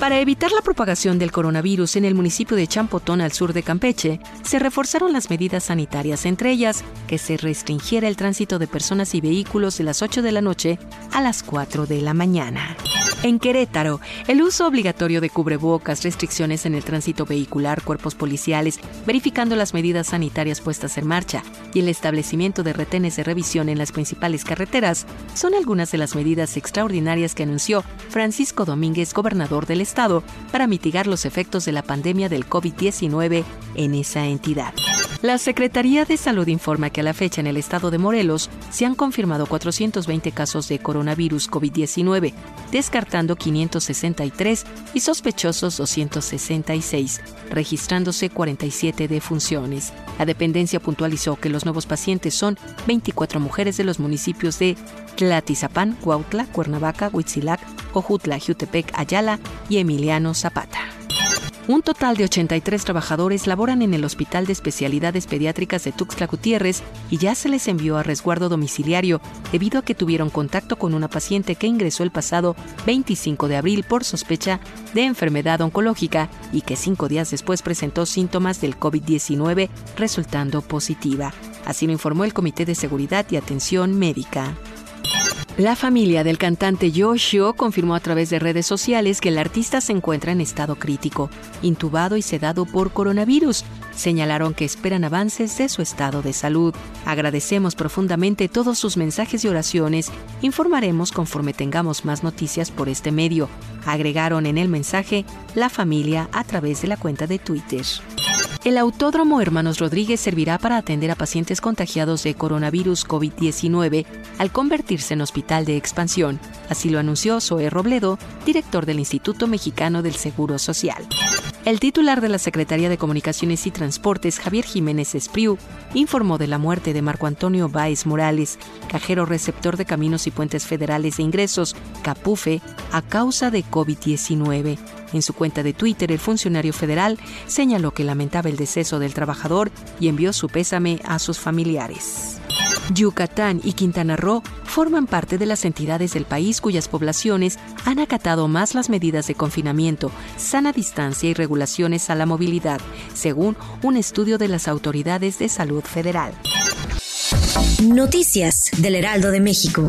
Para evitar la propagación del coronavirus en el municipio de Champotón al sur de Campeche, se reforzaron las medidas sanitarias, entre ellas que se restringiera el tránsito de personas y vehículos de las 8 de la noche a las 4 de la mañana. En Querétaro, el uso obligatorio de cubrebocas, restricciones en el tránsito vehicular, cuerpos policiales, verificando las medidas sanitarias puestas en marcha y el establecimiento de retenes de revisión en las principales carreteras son algunas de las medidas extraordinarias que anunció Francisco Domínguez, gobernador del estado, para mitigar los efectos de la pandemia del COVID-19 en esa entidad. La Secretaría de Salud informa que a la fecha en el estado de Morelos se han confirmado 420 casos de coronavirus COVID-19, descartando 563 y sospechosos 266, registrándose 47 defunciones. La dependencia puntualizó que los nuevos pacientes son 24 mujeres de los municipios de Tlatizapán, Cuautla, Cuernavaca, Huitzilac, Ojutla, Jutepec, Ayala y Emiliano Zapata. Un total de 83 trabajadores laboran en el Hospital de Especialidades Pediátricas de Tuxtla Gutiérrez y ya se les envió a resguardo domiciliario debido a que tuvieron contacto con una paciente que ingresó el pasado 25 de abril por sospecha de enfermedad oncológica y que cinco días después presentó síntomas del COVID-19 resultando positiva. Así lo informó el Comité de Seguridad y Atención Médica. La familia del cantante Yoshio confirmó a través de redes sociales que el artista se encuentra en estado crítico, intubado y sedado por coronavirus. Señalaron que esperan avances de su estado de salud. Agradecemos profundamente todos sus mensajes y oraciones. Informaremos conforme tengamos más noticias por este medio. Agregaron en el mensaje la familia a través de la cuenta de Twitter. El Autódromo Hermanos Rodríguez servirá para atender a pacientes contagiados de coronavirus COVID-19 al convertirse en hospital de expansión. Así lo anunció Zoe Robledo, director del Instituto Mexicano del Seguro Social. El titular de la Secretaría de Comunicaciones y Transportes, Javier Jiménez Espriu, informó de la muerte de Marco Antonio Báez Morales, cajero receptor de Caminos y Puentes Federales de Ingresos, CAPUFE, a causa de COVID-19. En su cuenta de Twitter, el funcionario federal señaló que lamentaba el deceso del trabajador y envió su pésame a sus familiares. Yucatán y Quintana Roo forman parte de las entidades del país cuyas poblaciones han acatado más las medidas de confinamiento, sana distancia y regulaciones a la movilidad, según un estudio de las autoridades de salud federal. Noticias del Heraldo de México.